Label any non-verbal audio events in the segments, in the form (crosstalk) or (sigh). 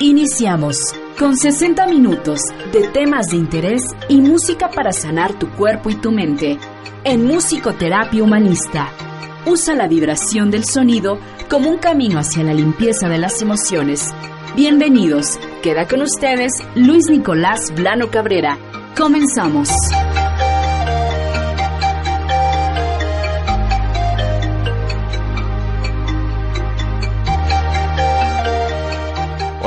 Iniciamos con 60 minutos de temas de interés y música para sanar tu cuerpo y tu mente en Musicoterapia Humanista. Usa la vibración del sonido como un camino hacia la limpieza de las emociones. Bienvenidos. Queda con ustedes Luis Nicolás Blano Cabrera. Comenzamos.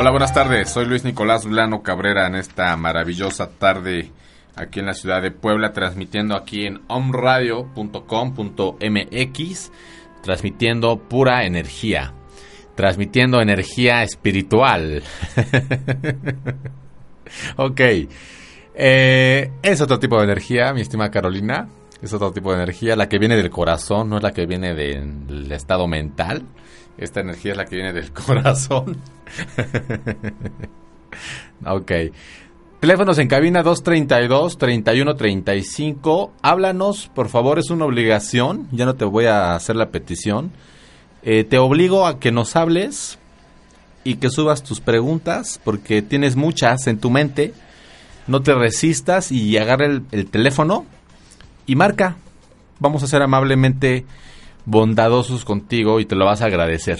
Hola, buenas tardes. Soy Luis Nicolás Blano Cabrera en esta maravillosa tarde aquí en la ciudad de Puebla, transmitiendo aquí en omradio.com.mx, transmitiendo pura energía, transmitiendo energía espiritual. (laughs) ok. Eh, es otro tipo de energía, mi estimada Carolina. Es otro tipo de energía, la que viene del corazón, no es la que viene del estado mental. Esta energía es la que viene del (laughs) corazón. (laughs) ok. Teléfonos en cabina 232-3135. Háblanos, por favor, es una obligación. Ya no te voy a hacer la petición. Eh, te obligo a que nos hables y que subas tus preguntas porque tienes muchas en tu mente. No te resistas y agarra el, el teléfono y marca. Vamos a ser amablemente bondadosos contigo y te lo vas a agradecer.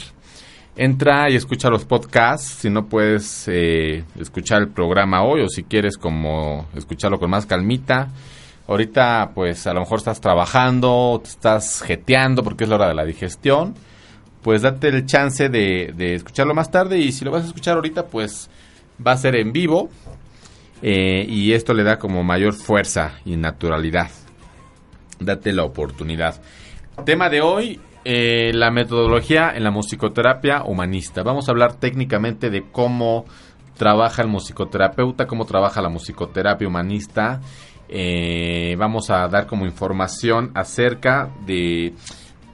Entra y escucha los podcasts, si no puedes eh, escuchar el programa hoy o si quieres como escucharlo con más calmita. Ahorita pues a lo mejor estás trabajando, te estás jeteando porque es la hora de la digestión. Pues date el chance de, escucharlo más tarde y si lo vas a escuchar ahorita pues va a ser en vivo eh, y esto le da como mayor fuerza y naturalidad. Date la oportunidad. Tema de hoy, eh, la metodología en la musicoterapia humanista. Vamos a hablar técnicamente de cómo trabaja el musicoterapeuta, cómo trabaja la musicoterapia humanista. Eh, vamos a dar como información acerca de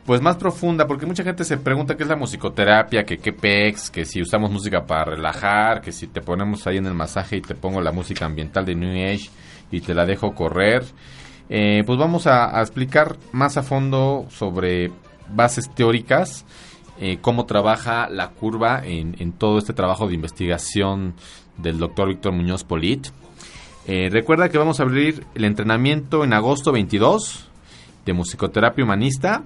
pues más profunda, porque mucha gente se pregunta qué es la musicoterapia, que qué pex, que si usamos música para relajar, que si te ponemos ahí en el masaje y te pongo la música ambiental de New Age y te la dejo correr. Eh, pues vamos a, explicar más a fondo sobre bases teóricas, eh, cómo trabaja la curva en, todo este trabajo de investigación del doctor Víctor Muñoz Polit. Eh, recuerda que vamos a abrir el entrenamiento en agosto 22 de musicoterapia humanista.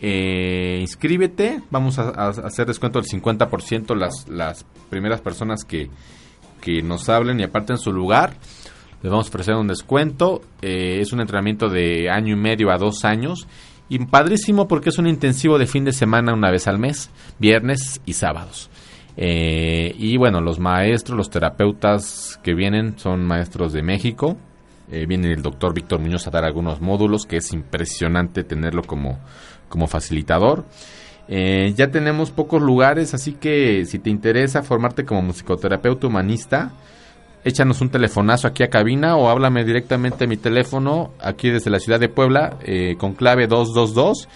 inscríbete, vamos a, hacer descuento del 50% las, las primeras personas que, que nos hablen y aparten su lugar les vamos a ofrecer un descuento. Eh, es un entrenamiento de año y medio a dos años. Y padrísimo porque es un intensivo de fin de semana una vez al mes, viernes y sábados. Eh, y bueno, los maestros, los terapeutas que vienen son maestros de México. Eh, viene el doctor Víctor Muñoz a dar algunos módulos, que es impresionante tenerlo como, como facilitador. ya tenemos pocos lugares, así que si te interesa formarte como musicoterapeuta humanista, échanos un telefonazo aquí a cabina o háblame directamente a mi teléfono aquí desde la ciudad de Puebla eh, con clave 222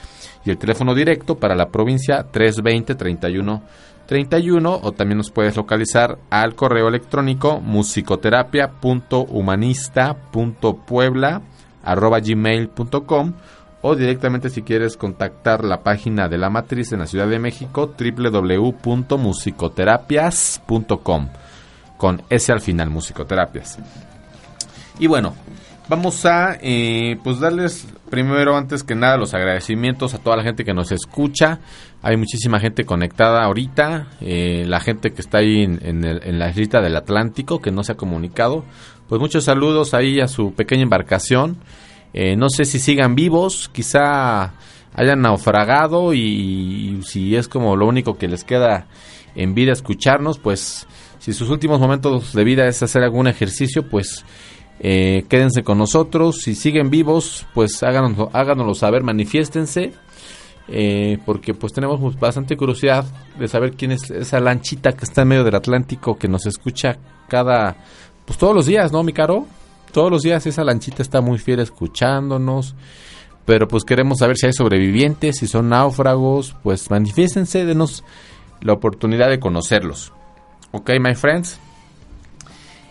y el teléfono directo para la provincia 320 31 31 o también nos puedes localizar al correo electrónico musicoterapia.humanista.puebla arroba gmail.com o directamente si quieres contactar la página de la matriz en la Ciudad de México www.musicoterapias.com con ese al final, musicoterapias. Y bueno, vamos a eh, pues darles primero, antes que nada, los agradecimientos a toda la gente que nos escucha. Hay muchísima gente conectada ahorita, eh, la gente que está ahí en, la islita del Atlántico, que no se ha comunicado. Pues muchos saludos ahí a su pequeña embarcación. Eh, no sé si sigan vivos, quizá hayan naufragado y si es como lo único que les queda en vida escucharnos, pues si sus últimos momentos de vida es hacer algún ejercicio, pues eh, quédense con nosotros. Si siguen vivos, pues háganoslo, háganoslo saber, manifiéstense. eh, porque pues tenemos bastante curiosidad de saber quién es esa lanchita que está en medio del Atlántico que nos escucha cada, pues todos los días, ¿no, mi caro? Todos los días esa lanchita está muy fiel escuchándonos, pero pues queremos saber si hay sobrevivientes, si son náufragos, pues manifiéstense, denos la oportunidad de conocerlos. Ok, my friends.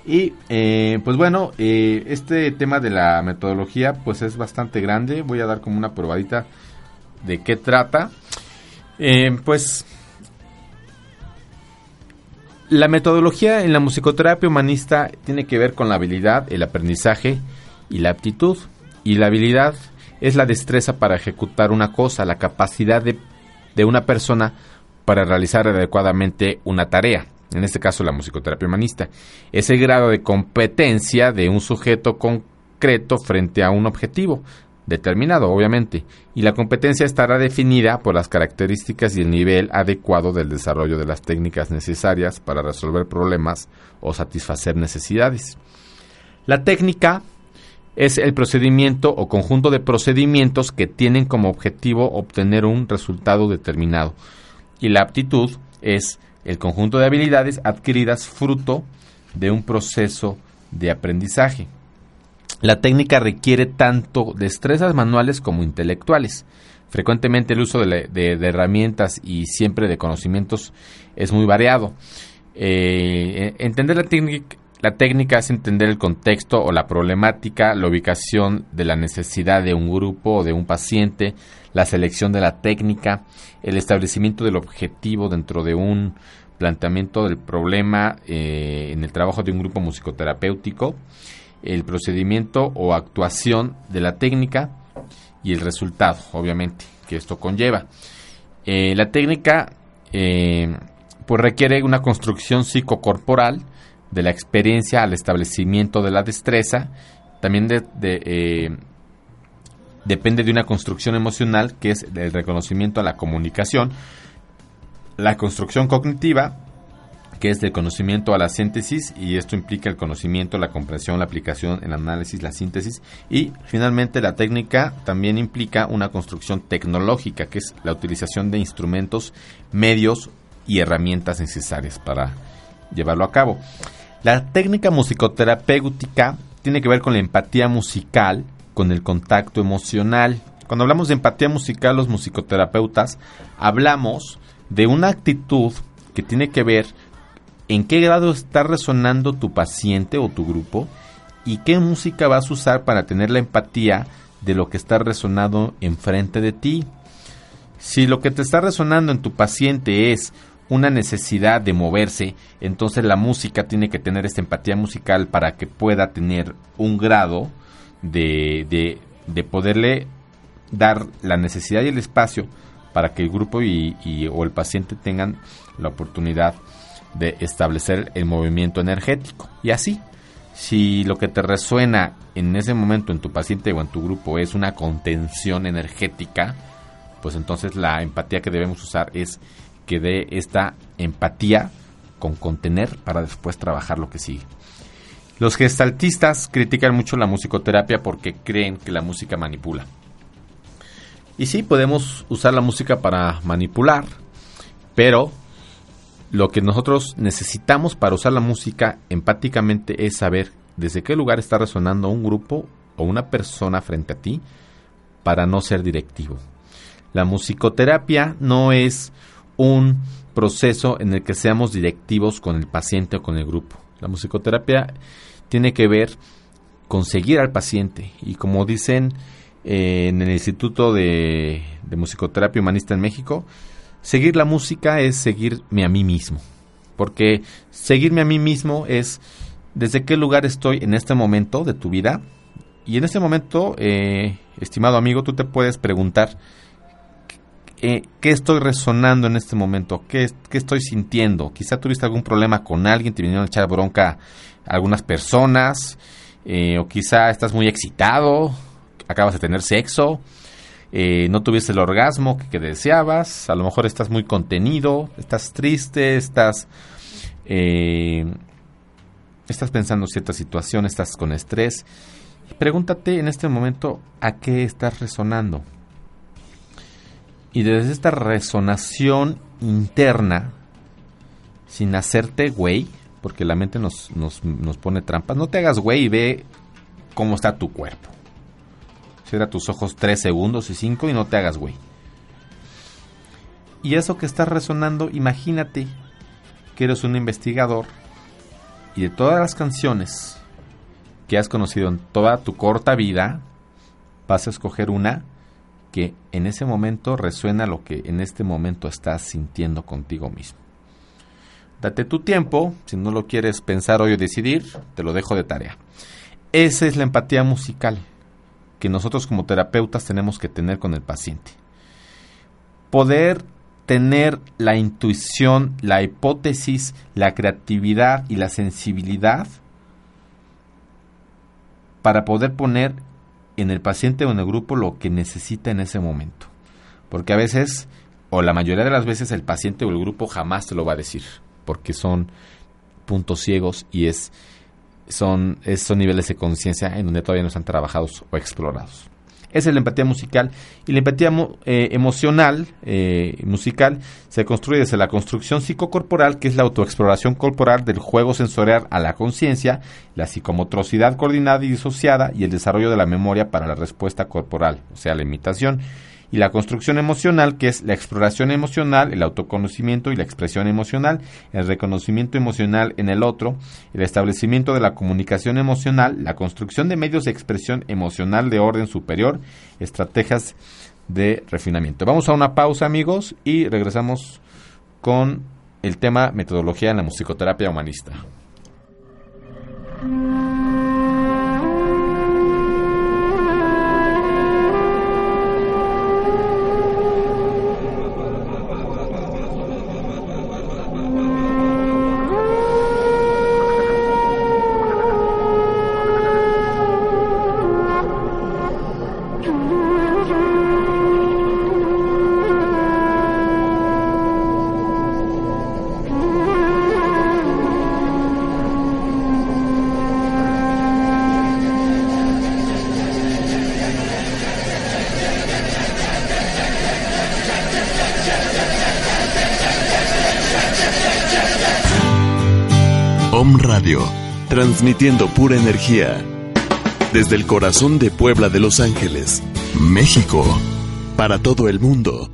Y eh, pues bueno, eh, este tema de la metodología pues es bastante grande. Voy a dar como una probadita de qué trata. Eh, pues la metodología en la musicoterapia humanista tiene que ver con la habilidad, el aprendizaje y la aptitud. Y la habilidad es la destreza para ejecutar una cosa, la capacidad de, de una persona para realizar adecuadamente una tarea en este caso la musicoterapia humanista, es el grado de competencia de un sujeto concreto frente a un objetivo determinado, obviamente, y la competencia estará definida por las características y el nivel adecuado del desarrollo de las técnicas necesarias para resolver problemas o satisfacer necesidades. La técnica es el procedimiento o conjunto de procedimientos que tienen como objetivo obtener un resultado determinado, y la aptitud es el conjunto de habilidades adquiridas fruto de un proceso de aprendizaje. La técnica requiere tanto destrezas manuales como intelectuales. Frecuentemente el uso de, herramientas y siempre de conocimientos es muy variado. Eh, entender la técnica, la técnica es entender el contexto o la problemática, la ubicación de la necesidad de un grupo o de un paciente, la selección de la técnica, el establecimiento del objetivo dentro de un planteamiento del problema eh, en el trabajo de un grupo musicoterapéutico, el procedimiento o actuación de la técnica y el resultado, obviamente, que esto conlleva. Eh, la técnica eh, pues requiere una construcción psicocorporal de la experiencia al establecimiento de la destreza, también de, depende de una construcción emocional que es el reconocimiento a la comunicación, la construcción cognitiva, que es del conocimiento a la síntesis, y esto implica el conocimiento, la comprensión, la aplicación, el análisis, la síntesis, y finalmente la técnica también implica una construcción tecnológica, que es la utilización de instrumentos, medios y herramientas necesarias para llevarlo a cabo. La técnica musicoterapéutica tiene que ver con la empatía musical, con el contacto emocional. Cuando hablamos de empatía musical, los musicoterapeutas hablamos de una actitud que tiene que ver en qué grado está resonando tu paciente o tu grupo y qué música vas a usar para tener la empatía de lo que está resonando enfrente de ti. Si lo que te está resonando en tu paciente es una necesidad de moverse, entonces la música tiene que tener esta empatía musical para que pueda tener un grado de, de, de poderle dar la necesidad y el espacio para que el grupo y, o el paciente tengan la oportunidad de establecer el movimiento energético. Y así, si lo que te resuena en ese momento en tu paciente o en tu grupo es una contención energética, pues entonces la empatía que debemos usar es que dé esta empatía con contener para después trabajar lo que sigue. Los gestaltistas critican mucho la musicoterapia porque creen que la música manipula. Y sí, podemos usar la música para manipular, pero lo que nosotros necesitamos para usar la música empáticamente es saber desde qué lugar está resonando un grupo o una persona frente a ti para no ser directivo. La musicoterapia no es un proceso en el que seamos directivos con el paciente o con el grupo. La musicoterapia tiene que ver con seguir al paciente y como dicen eh, en el Instituto de, Musicoterapia Humanista en México, seguir la música es seguirme a mí mismo. Porque seguirme a mí mismo es desde qué lugar estoy en este momento de tu vida. Y en este momento, eh, estimado amigo, tú te puedes preguntar eh, qué estoy resonando en este momento, ¿Qué, qué estoy sintiendo. Quizá tuviste algún problema con alguien, te vinieron a echar bronca algunas personas, o quizá estás muy excitado, acabas de tener sexo, eh, no tuviste el orgasmo que, deseabas, a lo mejor estás muy contenido, estás triste, estás, eh, estás pensando cierta situación, estás con estrés. Pregúntate en este momento a qué estás resonando. Y desde esta resonación interna, sin hacerte güey, porque la mente nos, nos, nos pone trampas, no te hagas güey y ve cómo está tu cuerpo. Cierra tus ojos 3 segundos y 5 y no te hagas güey. Y eso que está resonando, imagínate que eres un investigador y de todas las canciones que has conocido en toda tu corta vida, vas a escoger una que en ese momento resuena lo que en este momento estás sintiendo contigo mismo. Date tu tiempo, si no lo quieres pensar hoy o decidir, te lo dejo de tarea. Esa es la empatía musical que nosotros como terapeutas tenemos que tener con el paciente. Poder tener la intuición, la hipótesis, la creatividad y la sensibilidad para poder poner en el paciente o en el grupo lo que necesita en ese momento. Porque a veces, o la mayoría de las veces, el paciente o el grupo jamás te lo va a decir, porque son puntos ciegos y es, son, son niveles de conciencia en donde todavía no están trabajados o explorados. Es la empatía musical. Y la empatía eh, emocional, eh, musical, se construye desde la construcción psicocorporal, que es la autoexploración corporal del juego sensorial a la conciencia, la psicomotricidad coordinada y disociada y el desarrollo de la memoria para la respuesta corporal, o sea, la imitación y la construcción emocional, que es la exploración emocional, el autoconocimiento y la expresión emocional, el reconocimiento emocional en el otro, el establecimiento de la comunicación emocional, la construcción de medios de expresión emocional de orden superior, estrategias de refinamiento. Vamos a una pausa, amigos, y regresamos con el tema metodología en la musicoterapia humanista. Transmitiendo pura energía. Desde el corazón de Puebla de Los Ángeles, México, para todo el mundo.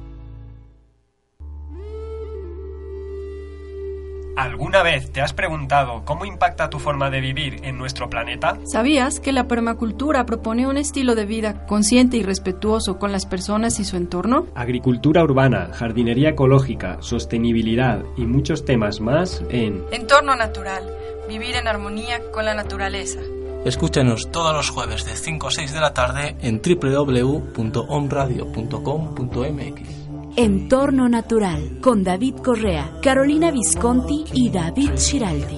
¿Alguna vez te has preguntado cómo impacta tu forma de vivir en nuestro planeta? ¿Sabías que la permacultura propone un estilo de vida consciente y respetuoso con las personas y su entorno? Agricultura urbana, jardinería ecológica, sostenibilidad y muchos temas más en Entorno Natural vivir en armonía con la naturaleza. Escúchanos todos los jueves de 5 a 6 de la tarde en www.omradio.com.mx. Entorno Natural con David Correa, Carolina Visconti y David Giraldi.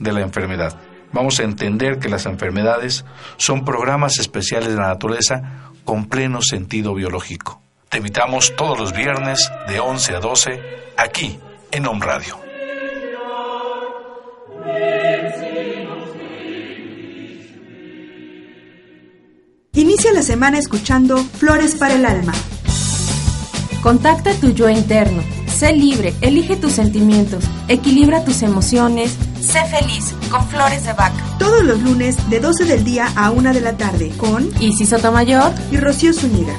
de la enfermedad. Vamos a entender que las enfermedades son programas especiales de la naturaleza con pleno sentido biológico. Te invitamos todos los viernes de 11 a 12 aquí en Home Radio. Inicia la semana escuchando Flores para el Alma. Contacta tu yo interno. Sé libre, elige tus sentimientos, equilibra tus emociones, sé feliz con Flores de Vaca. Todos los lunes de 12 del día a 1 de la tarde con Isis Sotomayor y Rocío Zúñiga.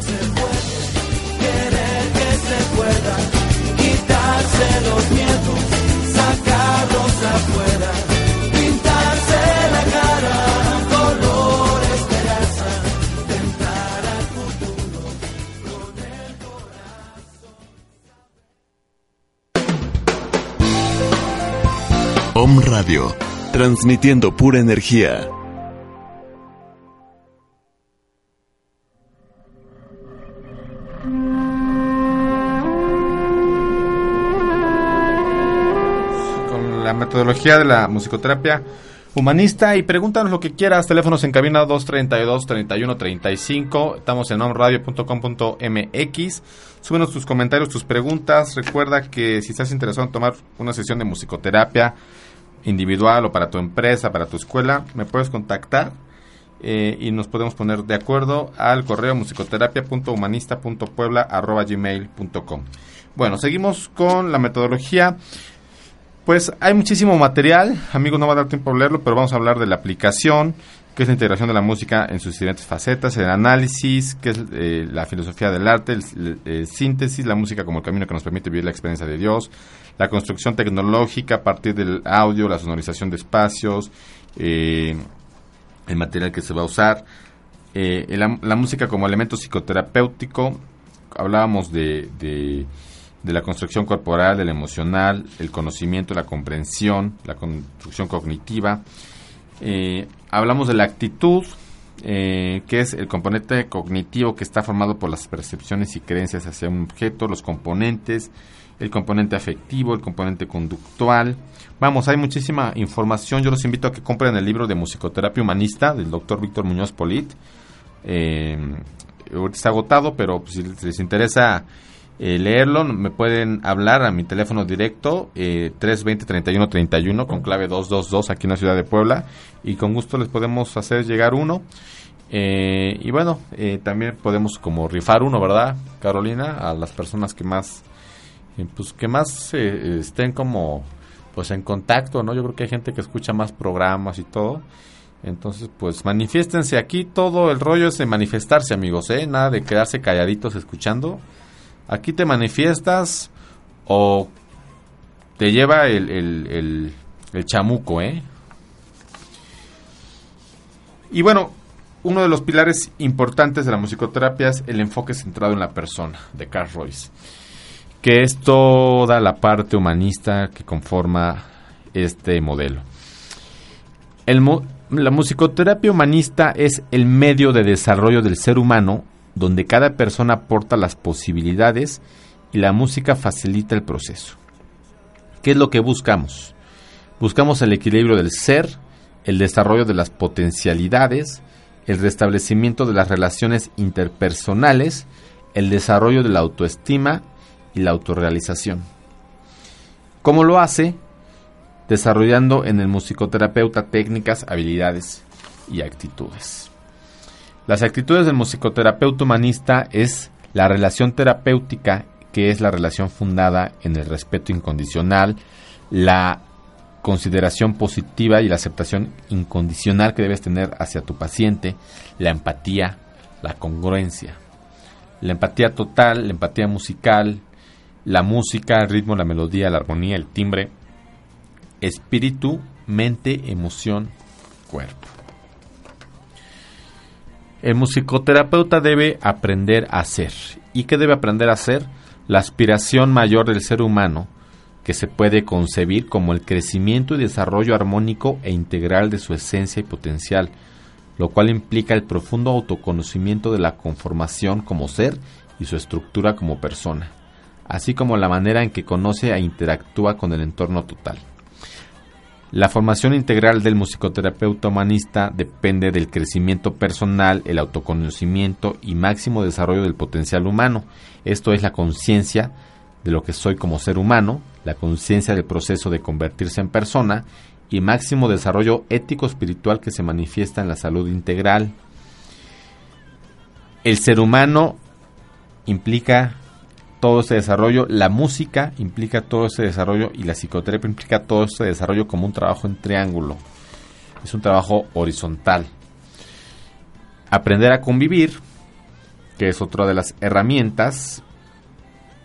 Om Radio, transmitiendo pura energía. Con la metodología de la musicoterapia humanista y pregúntanos lo que quieras. Teléfonos en cabina 232-3135. Estamos en omradio.com.mx. Súbenos tus comentarios, tus preguntas. Recuerda que si estás interesado en tomar una sesión de musicoterapia individual o para tu empresa, para tu escuela, me puedes contactar eh, y nos podemos poner de acuerdo al correo musicoterapia.humanista.puebla.gmail.com Bueno, seguimos con la metodología. Pues hay muchísimo material, amigos, no va a dar tiempo a leerlo, pero vamos a hablar de la aplicación, que es la integración de la música en sus diferentes facetas, el análisis, que es eh, la filosofía del arte, el, el, síntesis, la música como el camino que nos permite vivir la experiencia de Dios, la construcción tecnológica a partir del audio, la sonorización de espacios, eh, el material que se va a usar, eh, la, música como elemento psicoterapéutico, hablábamos de, de la construcción corporal, del emocional, el conocimiento, la comprensión, la construcción cognitiva. Eh, hablamos de la actitud, que es el componente cognitivo que está formado por las percepciones y creencias hacia un objeto, los componentes, el componente afectivo, el componente conductual. Vamos, hay muchísima información. Yo los invito a que compren el libro de musicoterapia humanista del doctor Víctor Muñoz Polit. Eh, está agotado, pero pues, si les interesa eh, leerlo, me pueden hablar a mi teléfono directo eh, 320-3131 con clave 222 aquí en la ciudad de Puebla y con gusto les podemos hacer llegar uno. Eh, y bueno, eh, también podemos como rifar uno, ¿verdad, Carolina? A las personas que más, pues que más eh, estén como pues en contacto, ¿no? Yo creo que hay gente que escucha más programas y todo. Entonces, pues manifiéstense aquí. Todo el rollo es de manifestarse, amigos, ¿eh? Nada de quedarse calladitos escuchando. Aquí te manifiestas o te lleva el, el, el, el chamuco, ¿eh? Y bueno, uno de los pilares importantes de la musicoterapia es el enfoque centrado en la persona, de Carl Royce, que es toda la parte humanista que conforma este modelo. El, la musicoterapia humanista es el medio de desarrollo del ser humano donde cada persona aporta las posibilidades y la música facilita el proceso. ¿Qué es lo que buscamos? Buscamos el equilibrio del ser, el desarrollo de las potencialidades, el restablecimiento de las relaciones interpersonales, el desarrollo de la autoestima y la autorrealización. ¿Cómo lo hace? Desarrollando en el musicoterapeuta técnicas, habilidades y actitudes. Las actitudes del musicoterapeuta humanista es la relación terapéutica, que es la relación fundada en el respeto incondicional, la consideración positiva y la aceptación incondicional que debes tener hacia tu paciente, la empatía, la congruencia. La empatía total, la empatía musical, la música, el ritmo, la melodía, la armonía, el timbre, espíritu, mente, emoción, cuerpo. El musicoterapeuta debe aprender a hacer. ¿Y qué debe aprender a hacer? La aspiración mayor del ser humano, que se puede concebir como el crecimiento y desarrollo armónico e integral de su esencia y potencial, lo cual implica el profundo autoconocimiento de la conformación como ser y su estructura como persona, así como la manera en que conoce e interactúa con el entorno total. La formación integral del musicoterapeuta humanista depende del crecimiento personal, el autoconocimiento y máximo desarrollo del potencial humano. Esto es la conciencia de lo que soy como ser humano, la conciencia del proceso de convertirse en persona y máximo desarrollo ético-espiritual que se manifiesta en la salud integral. El ser humano implica todo ese desarrollo, la música implica todo ese desarrollo y la psicoterapia implica todo ese desarrollo como un trabajo en triángulo. Es un trabajo horizontal. Aprender a convivir, que es otra de las herramientas,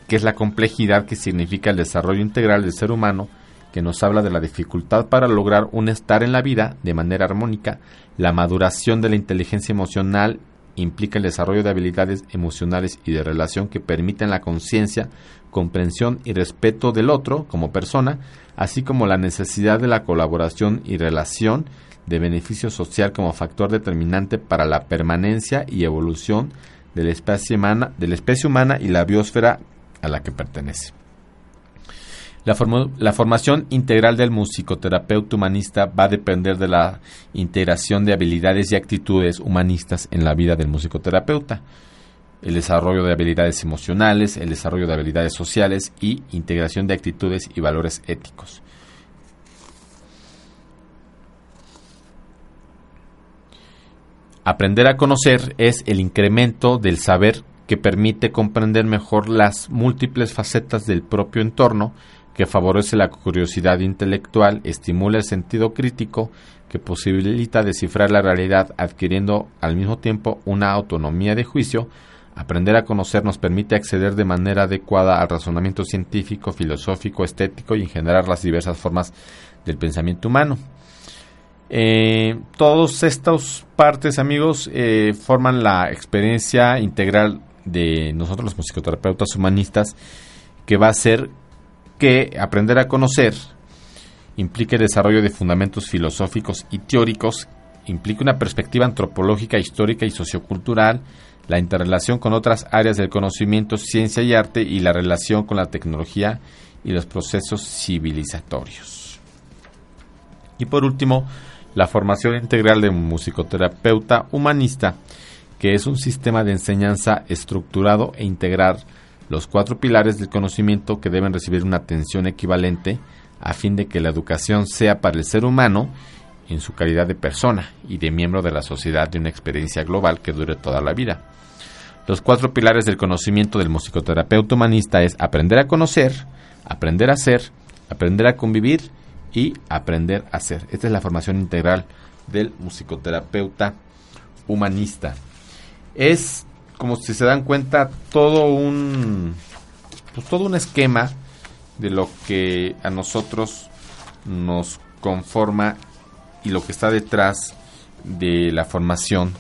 que es la complejidad que significa el desarrollo integral del ser humano, que nos habla de la dificultad para lograr un estar en la vida de manera armónica, la maduración de la inteligencia emocional implica el desarrollo de habilidades emocionales y de relación que permiten la conciencia, comprensión y respeto del otro como persona, así como la necesidad de la colaboración y relación de beneficio social como factor determinante para la permanencia y evolución de la especie humana, de la especie humana y la biosfera a la que pertenece. La, formación integral del musicoterapeuta humanista va a depender de la integración de habilidades y actitudes humanistas en la vida del musicoterapeuta, el desarrollo de habilidades emocionales, el desarrollo de habilidades sociales y integración de actitudes y valores éticos. Aprender a conocer es el incremento del saber que permite comprender mejor las múltiples facetas del propio entorno, que favorece la curiosidad intelectual, estimula el sentido crítico, que posibilita descifrar la realidad adquiriendo al mismo tiempo una autonomía de juicio, aprender a conocer nos permite acceder de manera adecuada al razonamiento científico, filosófico, estético y en generar las diversas formas del pensamiento humano. Eh, todas estas partes, amigos, eh, forman la experiencia integral de nosotros los musicoterapeutas humanistas, que va a ser que aprender a conocer implique el desarrollo de fundamentos filosóficos y teóricos, implica una perspectiva antropológica, histórica y sociocultural, la interrelación con otras áreas del conocimiento, ciencia y arte y la relación con la tecnología y los procesos civilizatorios. Y por último, la formación integral de musicoterapeuta humanista, que es un sistema de enseñanza estructurado e integrar los cuatro pilares del conocimiento que deben recibir una atención equivalente a fin de que la educación sea para el ser humano en su calidad de persona y de miembro de la sociedad de una experiencia global que dure toda la vida. Los cuatro pilares del conocimiento del musicoterapeuta humanista es aprender a conocer, aprender a ser, aprender a convivir y aprender a ser. Esta es la formación integral del musicoterapeuta humanista. Es como si se dan cuenta todo un pues todo un esquema de lo que a nosotros nos conforma y lo que está detrás de la formación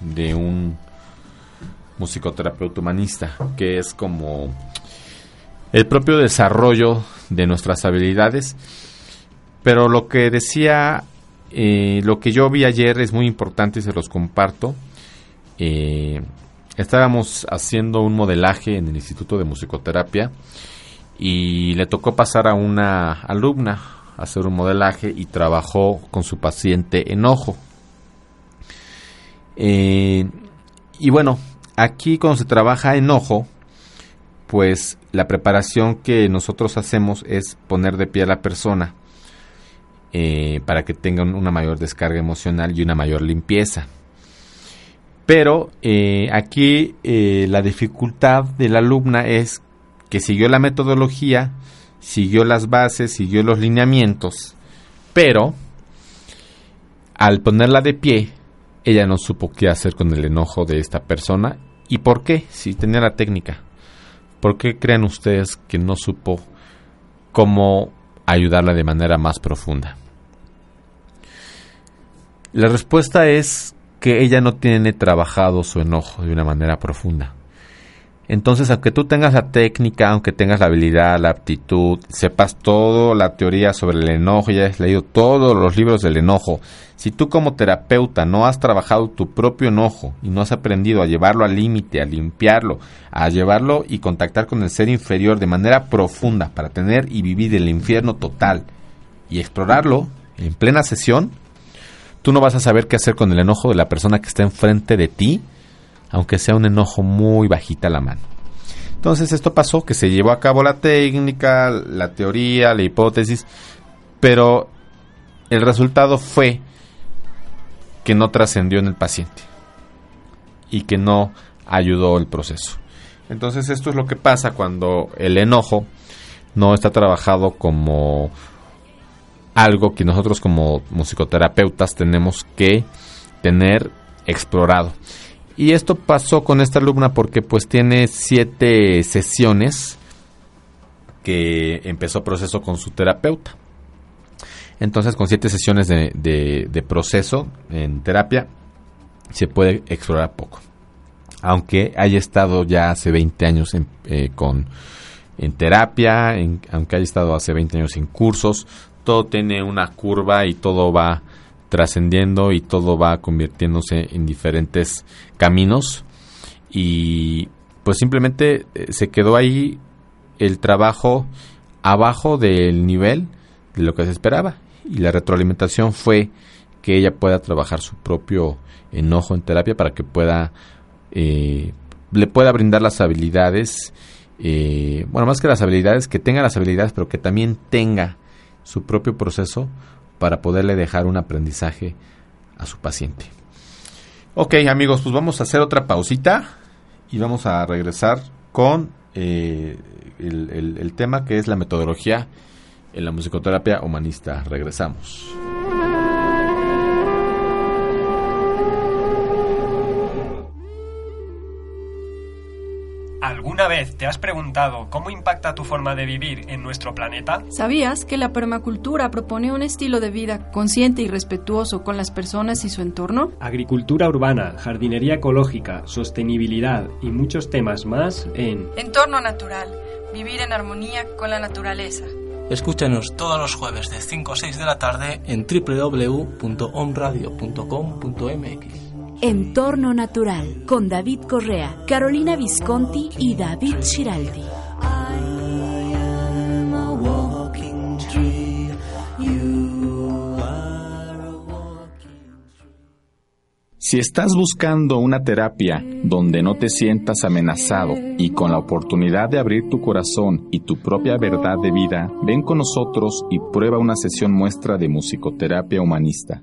de un musicoterapeuta humanista, que es como el propio desarrollo de nuestras habilidades pero lo que decía, eh, lo que yo vi ayer es muy importante y se los comparto. Eh, estábamos haciendo un modelaje en el Instituto de Musicoterapia y le tocó pasar a una alumna a hacer un modelaje y trabajó con su paciente enojo. Eh, y bueno, aquí cuando se trabaja enojo, pues la preparación que nosotros hacemos es poner de pie a la persona eh, para que tengan una mayor descarga emocional y una mayor limpieza. Pero eh, aquí eh, la dificultad de la alumna es que siguió la metodología, siguió las bases, siguió los lineamientos, pero al ponerla de pie, ella no supo qué hacer con el enojo de esta persona y por qué, si tenía la técnica. ¿Por qué creen ustedes que no supo cómo ayudarla de manera más profunda? La respuesta es que ella no tiene trabajado su enojo de una manera profunda. Entonces, aunque tú tengas la técnica, aunque tengas la habilidad, la aptitud, sepas toda la teoría sobre el enojo, ya has leído todos los libros del enojo, si tú como terapeuta no has trabajado tu propio enojo y no has aprendido a llevarlo al límite, a limpiarlo, a llevarlo y contactar con el ser inferior de manera profunda para tener y vivir el infierno total y explorarlo en plena sesión, Tú no vas a saber qué hacer con el enojo de la persona que está enfrente de ti, aunque sea un enojo muy bajita la mano. Entonces esto pasó, que se llevó a cabo la técnica, la teoría, la hipótesis, pero el resultado fue que no trascendió en el paciente y que no ayudó el proceso. Entonces esto es lo que pasa cuando el enojo no está trabajado como algo que nosotros como musicoterapeutas tenemos que tener explorado. Y esto pasó con esta alumna porque pues tiene siete sesiones que empezó proceso con su terapeuta. Entonces con siete sesiones de, de proceso en terapia, se puede explorar poco. Aunque haya estado ya hace 20 años en, eh, con, en terapia, aunque haya estado hace 20 años en cursos, todo tiene una curva y todo va trascendiendo y todo va convirtiéndose en diferentes caminos. Y pues simplemente eh, se quedó ahí el trabajo abajo del nivel de lo que se esperaba. Y la retroalimentación fue que ella pueda trabajar su propio enojo en terapia para que pueda eh, le pueda brindar las habilidades eh, bueno más que las habilidades que tenga las habilidades pero que también tenga su propio proceso para poderle dejar un aprendizaje a su paciente ok amigos pues vamos a hacer otra pausita y vamos a regresar con eh, el tema que es la metodología en la musicoterapia humanista. Regresamos. ¿Alguna vez te has preguntado cómo impacta tu forma de vivir en nuestro planeta? ¿Sabías que la permacultura propone un estilo de vida consciente y respetuoso con las personas y su entorno? Agricultura urbana, jardinería ecológica, sostenibilidad y muchos temas más en Entorno natural, vivir en armonía con la naturaleza. Escúchanos todos los jueves de 5 a 6 de la tarde en www.omradio.com.mx. Entorno Natural con David Correa, Carolina Visconti y David Giraldi. Si estás buscando una terapia donde no te sientas amenazado y con la oportunidad de abrir tu corazón y tu propia verdad de vida, ven con nosotros y prueba una sesión muestra de musicoterapia humanista.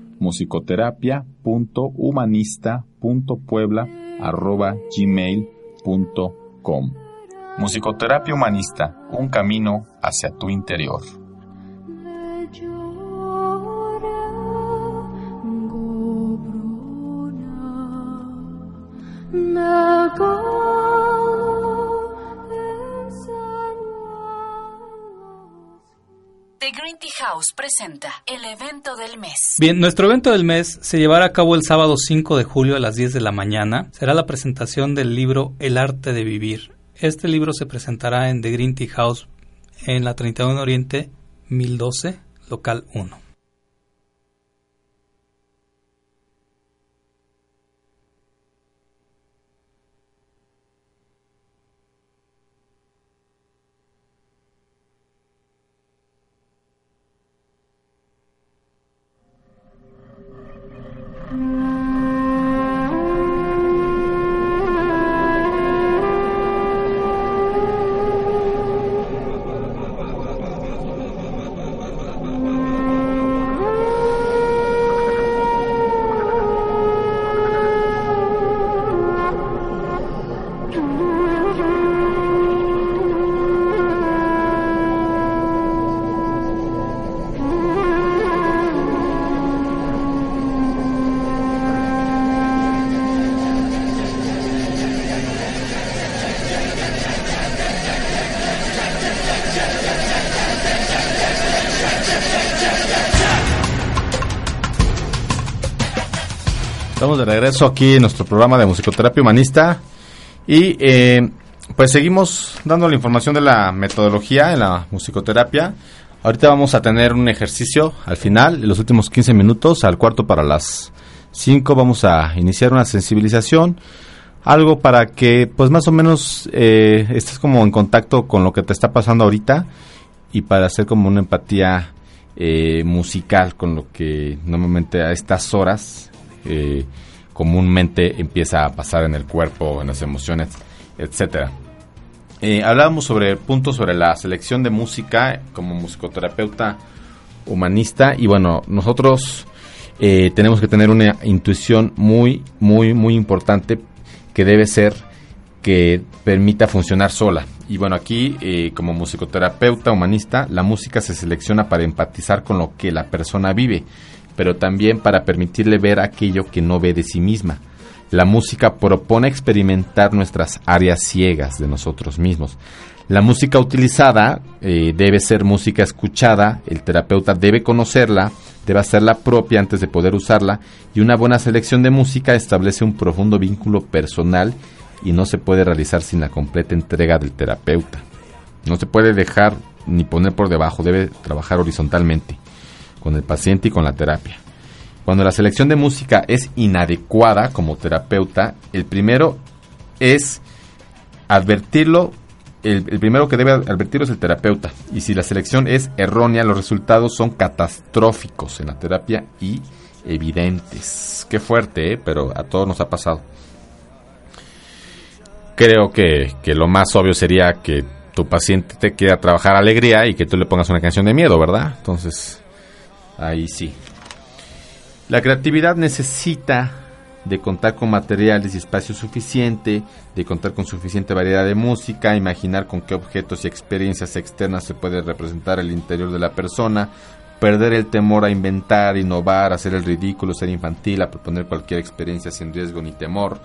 musicoterapia.humanista.puebla.gmail.com Musicoterapia Humanista, un camino hacia tu interior. House presenta el evento del mes. Bien, nuestro evento del mes se llevará a cabo el sábado 5 de julio a las 10 de la mañana. Será la presentación del libro El arte de vivir. Este libro se presentará en The Green Tea House en la 31 Oriente 1012, local 1. De regreso aquí en nuestro programa de musicoterapia humanista y eh, pues seguimos dando la información de la metodología en la musicoterapia. Ahorita vamos a tener un ejercicio al final, en los últimos 15 minutos, al cuarto para las 5 vamos a iniciar una sensibilización, algo para que pues más o menos eh, estés como en contacto con lo que te está pasando ahorita y para hacer como una empatía eh, musical con lo que normalmente a estas horas eh, comúnmente empieza a pasar en el cuerpo, en las emociones, etcétera. Eh, hablábamos sobre puntos sobre la selección de música como musicoterapeuta humanista y bueno, nosotros eh, tenemos que tener una intuición muy, muy, muy importante que debe ser que permita funcionar sola. Y bueno, aquí eh, como musicoterapeuta humanista, la música se selecciona para empatizar con lo que la persona vive, pero también para permitirle ver aquello que no ve de sí misma. La música propone experimentar nuestras áreas ciegas de nosotros mismos. La música utilizada eh, debe ser música escuchada, el terapeuta debe conocerla, debe hacerla propia antes de poder usarla y una buena selección de música establece un profundo vínculo personal y no se puede realizar sin la completa entrega del terapeuta. No se puede dejar ni poner por debajo, debe trabajar horizontalmente con el paciente y con la terapia. Cuando la selección de música es inadecuada como terapeuta, el primero es advertirlo, el, primero que debe advertirlo es el terapeuta. Y si la selección es errónea, los resultados son catastróficos en la terapia y evidentes. Qué fuerte, ¿eh? pero a todos nos ha pasado creo que, lo más obvio sería que tu paciente te quiera trabajar alegría y que tú le pongas una canción de miedo, ¿verdad? Entonces, ahí sí. La creatividad necesita de contar con materiales y espacio suficiente, de contar con suficiente variedad de música, imaginar con qué objetos y experiencias externas se puede representar el interior de la persona, perder el temor a inventar, innovar, hacer el ridículo, ser infantil, a proponer cualquier experiencia sin riesgo ni temor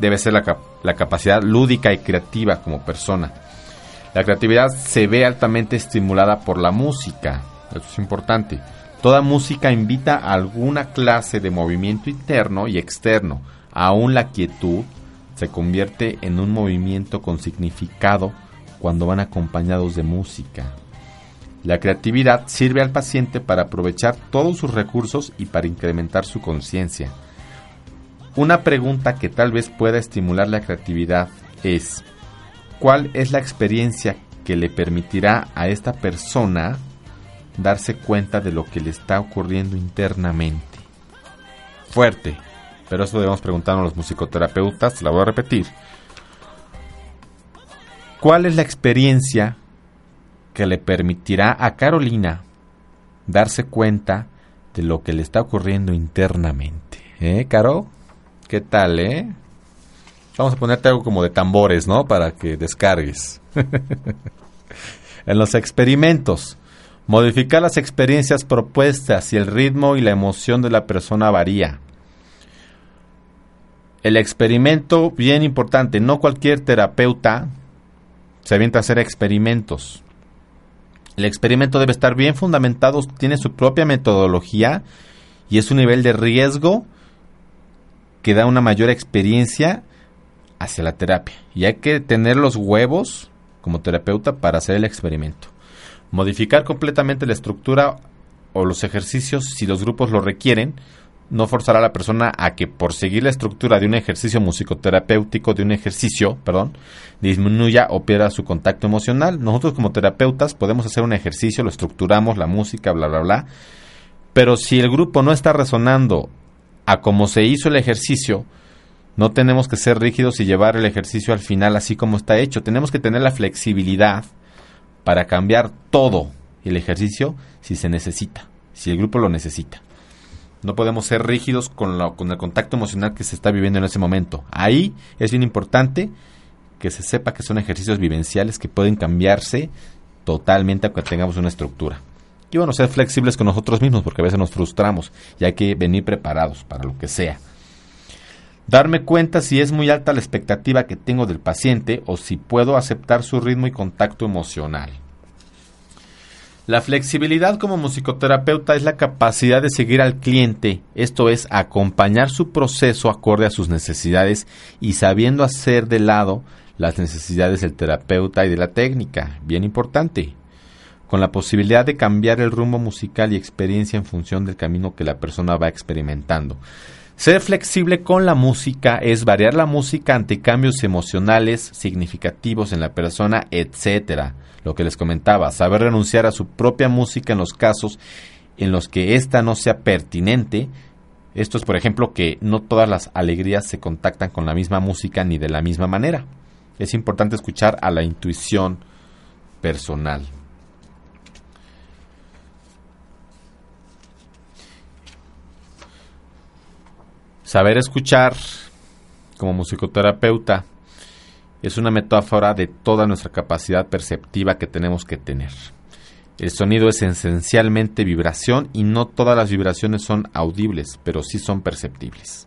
debe ser la, la capacidad lúdica y creativa como persona. La creatividad se ve altamente estimulada por la música, eso es importante. Toda música invita a alguna clase de movimiento interno y externo. Aún la quietud se convierte en un movimiento con significado cuando van acompañados de música. La creatividad sirve al paciente para aprovechar todos sus recursos y para incrementar su conciencia. Una pregunta que tal vez pueda estimular la creatividad es, ¿cuál es la experiencia que le permitirá a esta persona darse cuenta de lo que le está ocurriendo internamente? Fuerte, pero eso debemos preguntarnos a los musicoterapeutas, la voy a repetir. ¿Cuál es la experiencia que le permitirá a Carolina darse cuenta de lo que le está ocurriendo internamente? ¿Eh, Caro? ¿Qué tal, eh? Vamos a ponerte algo como de tambores, ¿no? Para que descargues. (laughs) en los experimentos, modificar las experiencias propuestas y el ritmo y la emoción de la persona varía. El experimento, bien importante, no cualquier terapeuta se avienta a hacer experimentos. El experimento debe estar bien fundamentado, tiene su propia metodología y es un nivel de riesgo que da una mayor experiencia hacia la terapia. Y hay que tener los huevos como terapeuta para hacer el experimento. Modificar completamente la estructura o los ejercicios si los grupos lo requieren. No forzará a la persona a que por seguir la estructura de un ejercicio musicoterapéutico, de un ejercicio, perdón, disminuya o pierda su contacto emocional. Nosotros como terapeutas podemos hacer un ejercicio, lo estructuramos, la música, bla, bla, bla. Pero si el grupo no está resonando a como se hizo el ejercicio, no tenemos que ser rígidos y llevar el ejercicio al final así como está hecho. Tenemos que tener la flexibilidad para cambiar todo el ejercicio si se necesita, si el grupo lo necesita. No podemos ser rígidos con, con el contacto emocional que se está viviendo en ese momento. Ahí es bien importante que se sepa que son ejercicios vivenciales que pueden cambiarse totalmente aunque tengamos una estructura. Y bueno, ser flexibles con nosotros mismos porque a veces nos frustramos y hay que venir preparados para lo que sea. Darme cuenta si es muy alta la expectativa que tengo del paciente o si puedo aceptar su ritmo y contacto emocional. La flexibilidad como musicoterapeuta es la capacidad de seguir al cliente, esto es, acompañar su proceso acorde a sus necesidades y sabiendo hacer de lado las necesidades del terapeuta y de la técnica, bien importante con la posibilidad de cambiar el rumbo musical y experiencia en función del camino que la persona va experimentando. Ser flexible con la música es variar la música ante cambios emocionales significativos en la persona, etcétera. Lo que les comentaba, saber renunciar a su propia música en los casos en los que ésta no sea pertinente. Esto es, por ejemplo, que no todas las alegrías se contactan con la misma música ni de la misma manera. Es importante escuchar a la intuición personal. Saber escuchar como musicoterapeuta es una metáfora de toda nuestra capacidad perceptiva que tenemos que tener. El sonido es esencialmente vibración y no todas las vibraciones son audibles, pero sí son perceptibles.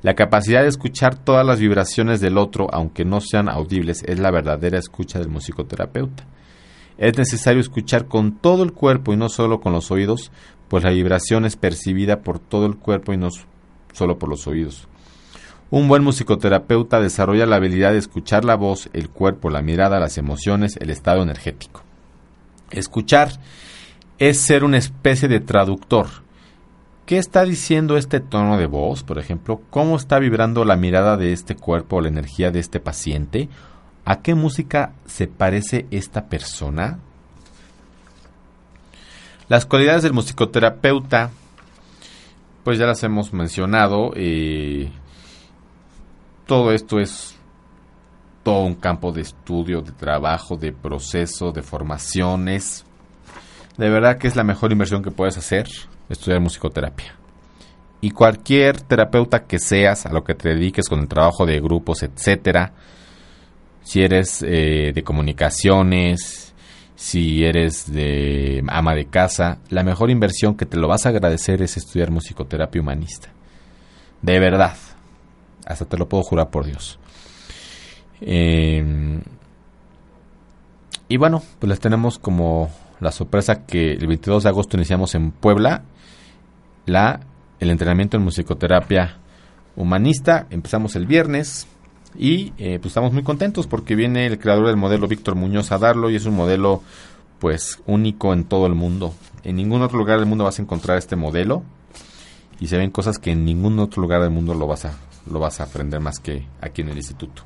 La capacidad de escuchar todas las vibraciones del otro, aunque no sean audibles, es la verdadera escucha del musicoterapeuta. Es necesario escuchar con todo el cuerpo y no solo con los oídos, pues la vibración es percibida por todo el cuerpo y no solo por los oídos. Un buen musicoterapeuta desarrolla la habilidad de escuchar la voz, el cuerpo, la mirada, las emociones, el estado energético. Escuchar es ser una especie de traductor. ¿Qué está diciendo este tono de voz, por ejemplo? ¿Cómo está vibrando la mirada de este cuerpo o la energía de este paciente? ¿A qué música se parece esta persona? Las cualidades del musicoterapeuta, pues ya las hemos mencionado. Eh, todo esto es todo un campo de estudio, de trabajo, de proceso, de formaciones. De verdad que es la mejor inversión que puedes hacer, estudiar musicoterapia. Y cualquier terapeuta que seas, a lo que te dediques con el trabajo de grupos, etcétera, si eres eh, de comunicaciones, si eres de ama de casa, la mejor inversión que te lo vas a agradecer es estudiar musicoterapia humanista. De verdad. Hasta te lo puedo jurar por Dios. Em, y bueno, pues les tenemos como la sorpresa que el 22 de agosto iniciamos en Puebla la, el entrenamiento en musicoterapia humanista. Empezamos el viernes y eh, pues estamos muy contentos porque viene el creador del modelo Víctor Muñoz a darlo y es un modelo pues único en todo el mundo. En ningún otro lugar del mundo vas a encontrar este modelo y se ven cosas que en ningún otro lugar del mundo lo vas a lo vas a aprender más que aquí en el instituto.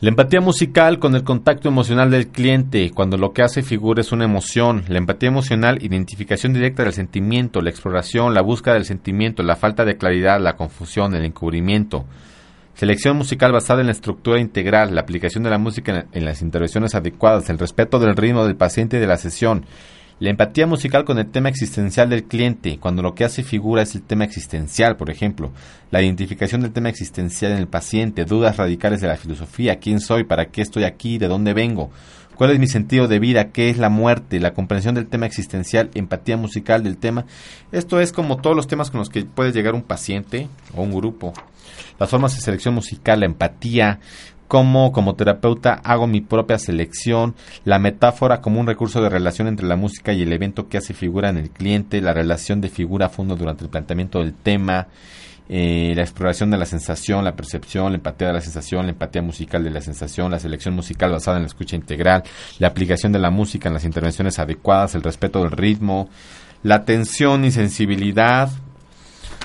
La empatía musical con el contacto emocional del cliente, cuando lo que hace figura es una emoción. La empatía emocional, identificación directa del sentimiento, la exploración, la búsqueda del sentimiento, la falta de claridad, la confusión, el encubrimiento. Selección musical basada en la estructura integral, la aplicación de la música en, las intervenciones adecuadas, el respeto del ritmo del paciente y de la sesión, la empatía musical con el tema existencial del cliente, cuando lo que hace figura es el tema existencial, por ejemplo, la identificación del tema existencial en el paciente, dudas radicales de la filosofía, quién soy, para qué estoy aquí, de dónde vengo, cuál es mi sentido de vida, qué es la muerte, la comprensión del tema existencial, empatía musical del tema. Esto es como todos los temas con los que puede llegar un paciente o un grupo. Las formas de selección musical, la empatía, cómo como terapeuta hago mi propia selección, la metáfora como un recurso de relación entre la música y el evento que hace figura en el cliente, la relación de figura a fondo durante el planteamiento del tema, eh, la exploración de la sensación, la percepción, la empatía de la sensación, la empatía musical de la sensación, la selección musical basada en la escucha integral, la aplicación de la música en las intervenciones adecuadas, el respeto del ritmo, la atención y sensibilidad,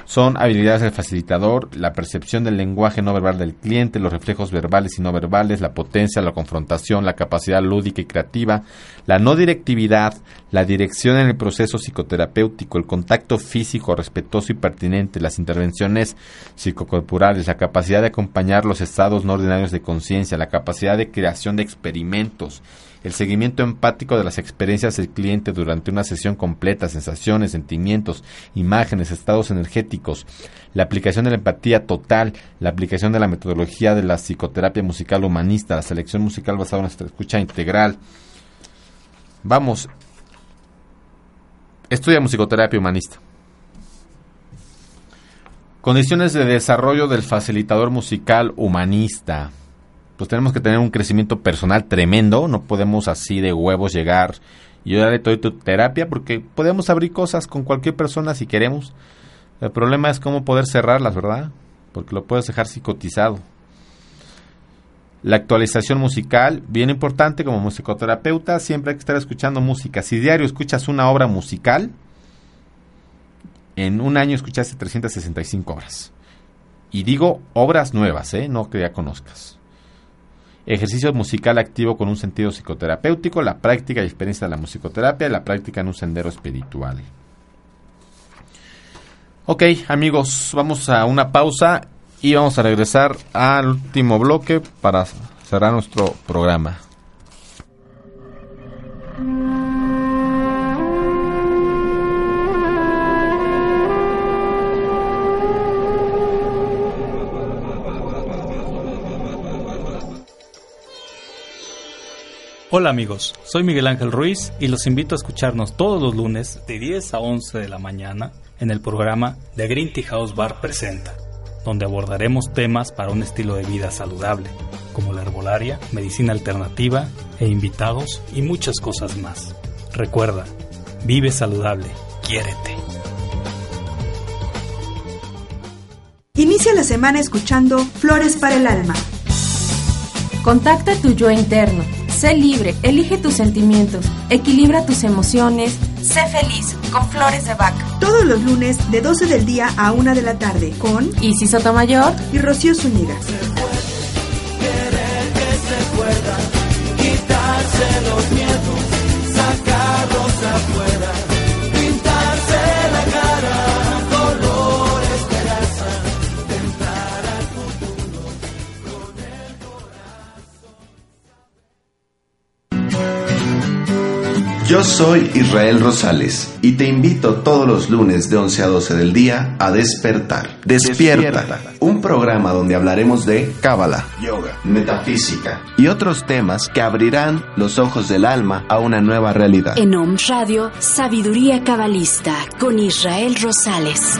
son habilidades del facilitador, la percepción del lenguaje no verbal del cliente, los reflejos verbales y no verbales, la potencia, la confrontación, la capacidad lúdica y creativa, la no directividad, la dirección en el proceso psicoterapéutico, el contacto físico respetuoso y pertinente, las intervenciones psicocorporales, la capacidad de acompañar los estados no ordinarios de conciencia, la capacidad de creación de experimentos, el seguimiento empático de las experiencias del cliente durante una sesión completa, sensaciones, sentimientos, imágenes, estados energéticos, la aplicación de la empatía total, la aplicación de la metodología de la psicoterapia musical humanista, la selección musical basada en nuestra escucha integral. Vamos, estudia musicoterapia humanista. Condiciones de desarrollo del facilitador musical humanista pues tenemos que tener un crecimiento personal tremendo, no podemos así de huevos llegar y yo le doy tu terapia porque podemos abrir cosas con cualquier persona si queremos. El problema es cómo poder cerrarlas, ¿verdad? Porque lo puedes dejar psicotizado. La actualización musical, bien importante como musicoterapeuta, siempre hay que estar escuchando música. Si diario escuchas una obra musical, en un año escuchaste 365 horas. Y digo obras nuevas, ¿eh? no que ya conozcas ejercicio musical activo con un sentido psicoterapéutico, la práctica y experiencia de la musicoterapia la práctica en un sendero espiritual. Ok, amigos, vamos a una pausa y vamos a regresar al último bloque para cerrar nuestro programa. Hola amigos, soy Miguel Ángel Ruiz y los invito a escucharnos todos los lunes de 10 a 11 de la mañana en el programa The Green Tea House Bar Presenta, donde abordaremos temas para un estilo de vida saludable, como la herbolaria, medicina alternativa e invitados y muchas cosas más. Recuerda, vive saludable, quiérete. Inicia la semana escuchando Flores para el Alma. Contacta tu yo interno. Sé libre, elige tus sentimientos, equilibra tus emociones, sé feliz con Flores de Bach. Todos los lunes de 12 del día a 1 de la tarde con Isis Sotomayor y Rocío Zúñiga. quitarse los miedos, sacarlos afuera, Yo soy Israel Rosales y te invito todos los lunes de 11 a 12 del día a despertar. Despierta, un programa donde hablaremos de cábala, yoga, metafísica y otros temas que abrirán los ojos del alma a una nueva realidad. En Om Radio, Sabiduría Cabalista con Israel Rosales.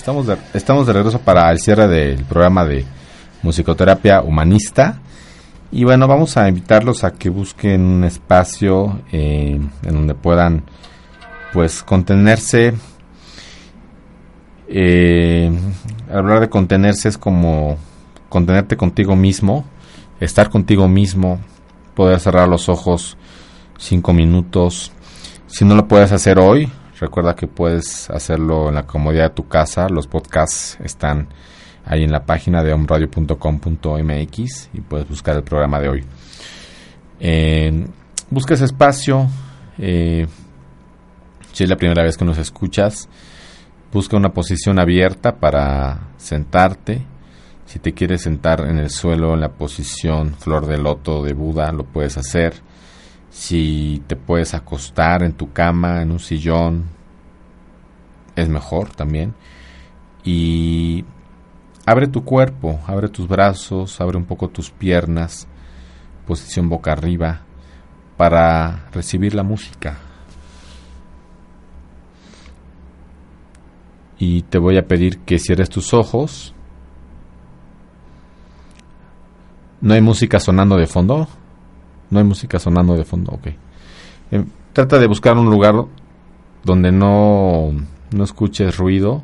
Estamos de, estamos de regreso para el cierre del programa de musicoterapia humanista. Y bueno, vamos a invitarlos a que busquen un espacio eh, en donde puedan, pues, contenerse. Eh, hablar de contenerse es como contenerte contigo mismo, estar contigo mismo, poder cerrar los ojos cinco minutos. Si no lo puedes hacer hoy, recuerda que puedes hacerlo en la comodidad de tu casa. Los podcasts están ahí en la página de omradio.com.mx y puedes buscar el programa de hoy. Eh, busca ese espacio. eh, si es la primera vez que nos escuchas, busca una posición abierta para sentarte. Si te quieres sentar en el suelo en la posición flor de loto de Buda, lo puedes hacer. Si te puedes acostar en tu cama, en un sillón, es mejor también. Y abre tu cuerpo, abre tus brazos, abre un poco tus piernas, posición boca arriba, para recibir la música. Y te voy a pedir que cierres tus ojos. ¿No hay música sonando de fondo? No hay música sonando de fondo, ok. Eh, trata de buscar un lugar donde no, no escuches ruido.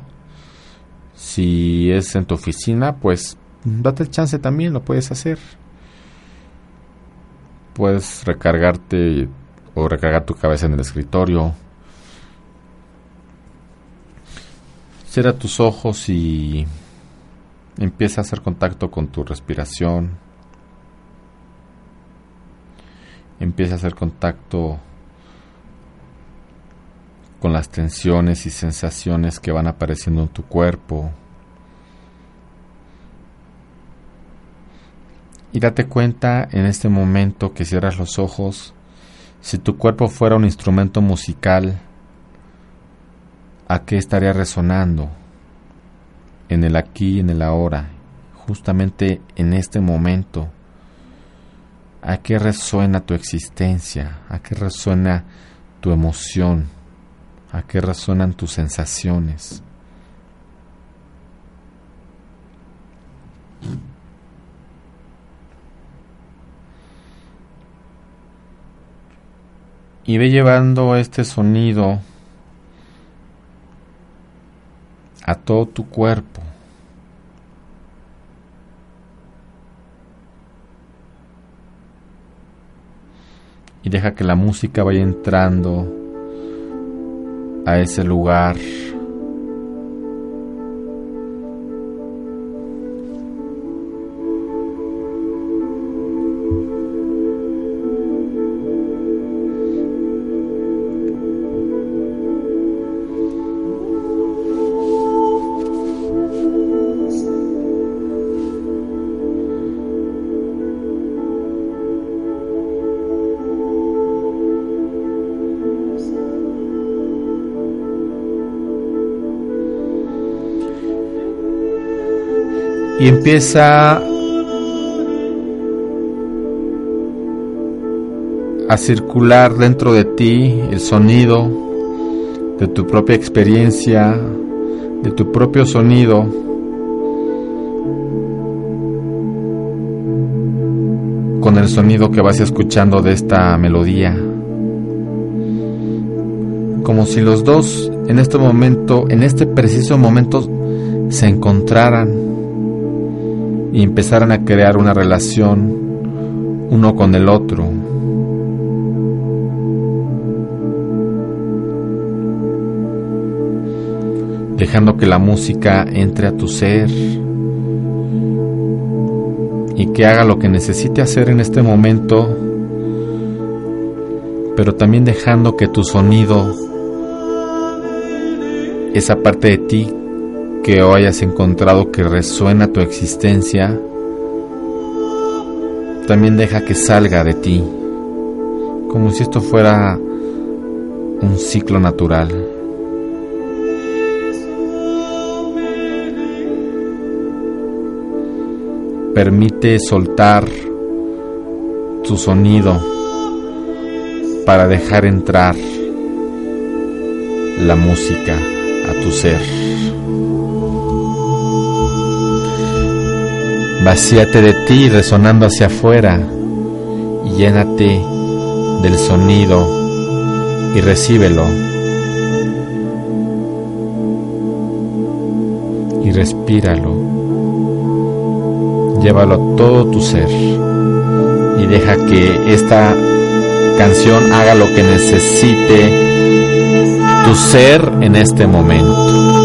Si es en tu oficina, pues date el chance también, lo puedes hacer. Puedes recargarte o recargar tu cabeza en el escritorio. Cierra tus ojos y empieza a hacer contacto con tu respiración. Empieza a hacer contacto con las tensiones y sensaciones que van apareciendo en tu cuerpo. Y date cuenta en este momento que cierras los ojos, si tu cuerpo fuera un instrumento musical, ¿a qué estaría resonando? En el aquí y en el ahora, justamente en este momento. ¿A qué resuena tu existencia? ¿A qué resuena tu emoción? ¿A qué resuenan tus sensaciones? Y ve llevando este sonido a todo tu cuerpo. Y deja que la música vaya entrando a ese lugar. Empieza a circular dentro de ti el sonido de tu propia experiencia, de tu propio sonido. con el sonido que vas escuchando de esta melodía. Como si los dos en este momento, en este preciso momento, se encontraran y empezaran a crear una relación uno con el otro. Dejando que la música entre a tu ser y que haga lo que necesite hacer en este momento, pero también dejando que tu sonido, esa parte de ti que hoy hayas encontrado que resuena tu existencia, también deja que salga de ti, como si esto fuera un ciclo natural. Permite soltar tu sonido para dejar entrar la música a tu ser. Vacíate de ti resonando hacia afuera y llénate del sonido y recíbelo. Y respíralo. Llévalo todo tu ser y deja que esta canción haga lo que necesite tu ser en este momento.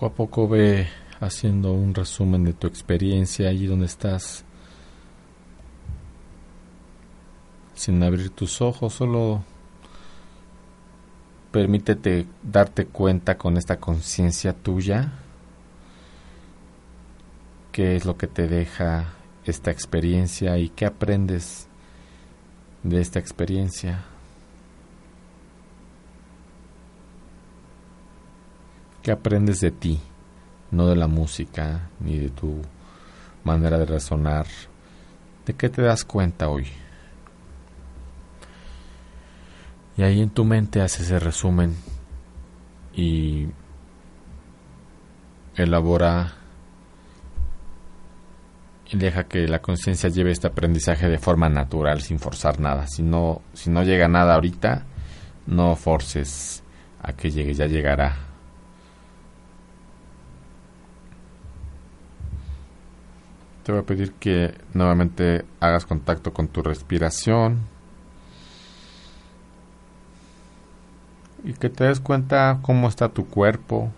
Poco a poco ve haciendo un resumen de tu experiencia allí donde estás. Sin abrir tus ojos, solo permítete darte cuenta con esta conciencia tuya qué es lo que te deja esta experiencia y qué aprendes de esta experiencia. ¿Qué aprendes de ti? No de la música, ni de tu manera de resonar. ¿De qué te das cuenta hoy? Y ahí en tu mente haces ese resumen y elabora y deja que la conciencia lleve este aprendizaje de forma natural, sin forzar nada. Si no, si no llega nada ahorita, no forces a que llegue, ya llegará. Te voy a pedir que nuevamente hagas contacto con tu respiración y que te des cuenta cómo está tu cuerpo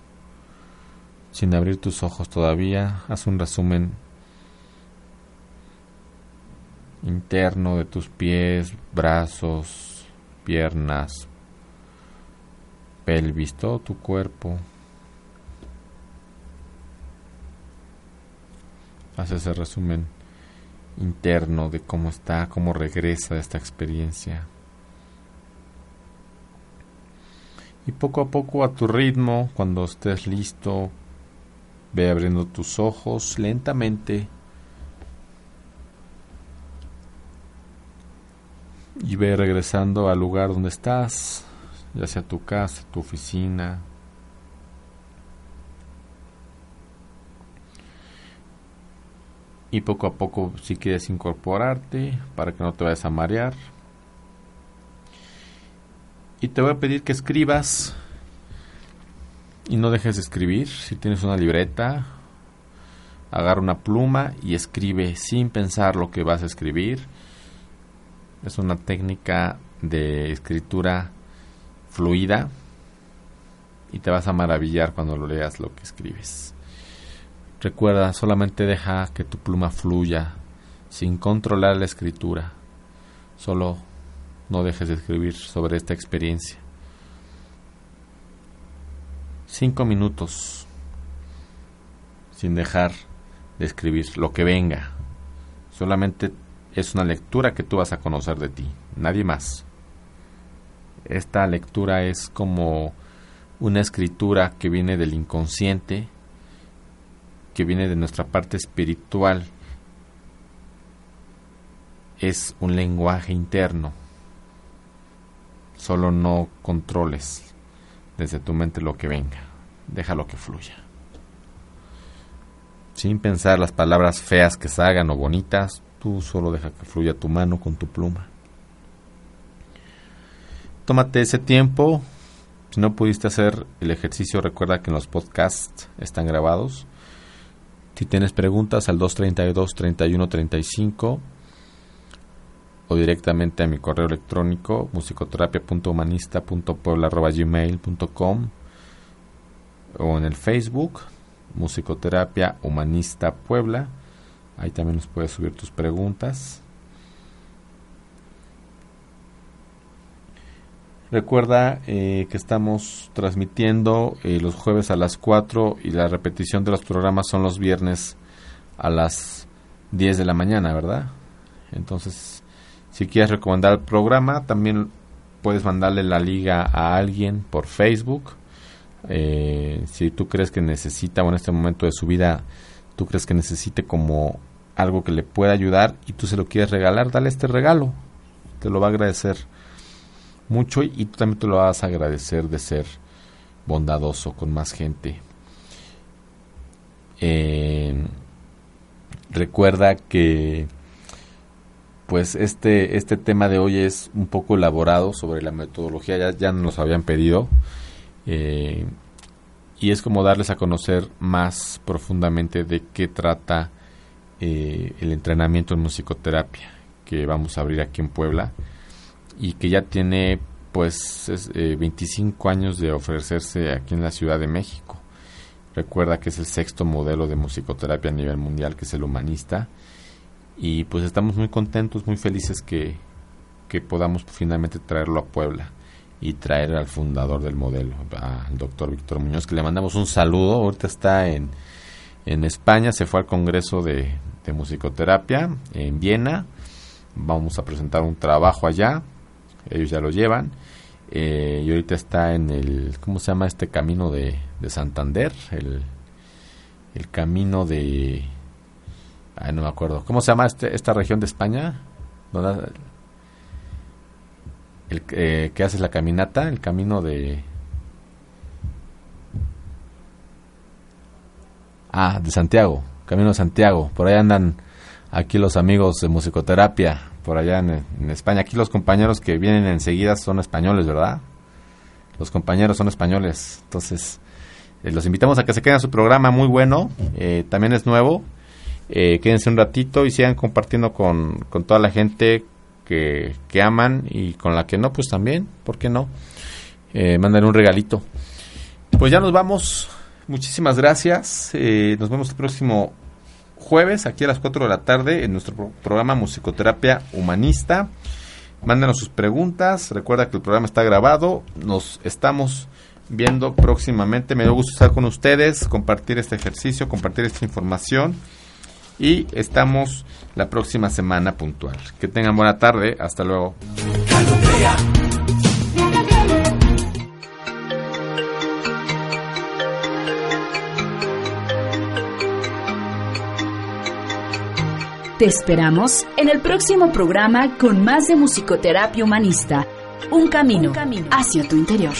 sin abrir tus ojos todavía. Haz un resumen interno de tus pies, brazos, piernas, pelvis, todo tu cuerpo. Haz ese resumen interno de cómo está, cómo regresa esta experiencia. Y poco a poco a tu ritmo, cuando estés listo, ve abriendo tus ojos lentamente y ve regresando al lugar donde estás, ya sea tu casa, tu oficina. Y poco a poco si quieres incorporarte para que no te vayas a marear. Y te voy a pedir que escribas y no dejes de escribir. Si tienes una libreta, agarra una pluma y escribe sin pensar lo que vas a escribir es una técnica de escritura fluida y te vas a maravillar cuando lo leas lo que escribes. Recuerda, solamente deja que tu pluma fluya sin controlar la escritura. Solo no dejes de escribir sobre esta experiencia. Cinco minutos sin dejar de escribir lo que venga. Solamente es una lectura que tú vas a conocer de ti, nadie más. Esta lectura es como una escritura que viene del inconsciente, que viene de nuestra parte espiritual. Es un lenguaje interno. Solo no controles desde tu mente lo que venga. Déjalo que fluya. Sin pensar las palabras feas que salgan o bonitas, Tú solo deja que fluya tu mano con tu pluma. Tómate ese tiempo. Si no pudiste hacer el ejercicio, recuerda que en los podcasts están grabados. Si tienes preguntas al 232-3135 o directamente a mi correo electrónico musicoterapia.humanista.puebla.gmail.com o en el Facebook Musicoterapia Humanista Puebla Ahí también nos puedes subir tus preguntas. Recuerda eh, que estamos transmitiendo eh, los jueves a las 4 y la repetición de los programas son los viernes a las 10 de la mañana, ¿verdad? Entonces, si quieres recomendar el programa, también puedes mandarle la liga a alguien por Facebook. Eh, si tú crees que necesita o en este momento de su vida tú crees que necesite como algo que le pueda ayudar y tú se lo quieres regalar, dale este regalo. Te lo va a agradecer mucho y tú también te lo vas a agradecer de ser bondadoso con más gente. Eh, recuerda que pues este, este tema de hoy es un poco elaborado sobre la metodología, ya, ya nos habían pedido. Eh, y es como darles a conocer más profundamente de qué trata eh, el entrenamiento en musicoterapia que vamos a abrir aquí en Puebla y que ya tiene pues 25 eh, años de ofrecerse aquí en la Ciudad de México Recuerda que es el sexto modelo de musicoterapia a nivel mundial, que es el humanista. Y pues estamos muy contentos, muy felices que, que podamos finalmente traerlo a Puebla y traer al fundador del modelo, al doctor Víctor Muñoz, que le mandamos un saludo. Ahorita está en, en España, se fue al Congreso de Musicoterapia en Viena. Vamos a presentar un trabajo allá, ellos ya lo llevan. Eh, y ahorita está en el, ¿cómo se llama este camino de, de Santander? El, el camino de... Ay, no me acuerdo. ¿Cómo se llama este, esta región de España? ¿Dónde- el eh, que hace la caminata, el camino de... Ah, de Santiago, Camino de Santiago. Por ahí andan aquí los amigos de musicoterapia, por allá en, España. Aquí los compañeros que vienen enseguida son españoles, ¿verdad? Los compañeros son españoles. Entonces, eh, los invitamos a que se queden a su programa muy bueno. eh, también es nuevo. Eh, quédense un ratito y sigan compartiendo con, con toda la gente que, que aman y con la que no, pues también, ¿por qué no? Eh, mandan un regalito. Pues ya nos vamos. Muchísimas gracias. Nos vemos el próximo jueves aquí a las 4 de la tarde en nuestro pro- programa Musicoterapia Humanista. Mándenos sus preguntas. Recuerda que el programa está grabado. Nos estamos viendo próximamente. Me dio gusto estar con ustedes, compartir este ejercicio, compartir esta información. Y estamos la próxima semana puntual. Que tengan buena tarde. Hasta luego. Te esperamos en el próximo programa con más de musicoterapia humanista. Un camino, hacia tu interior.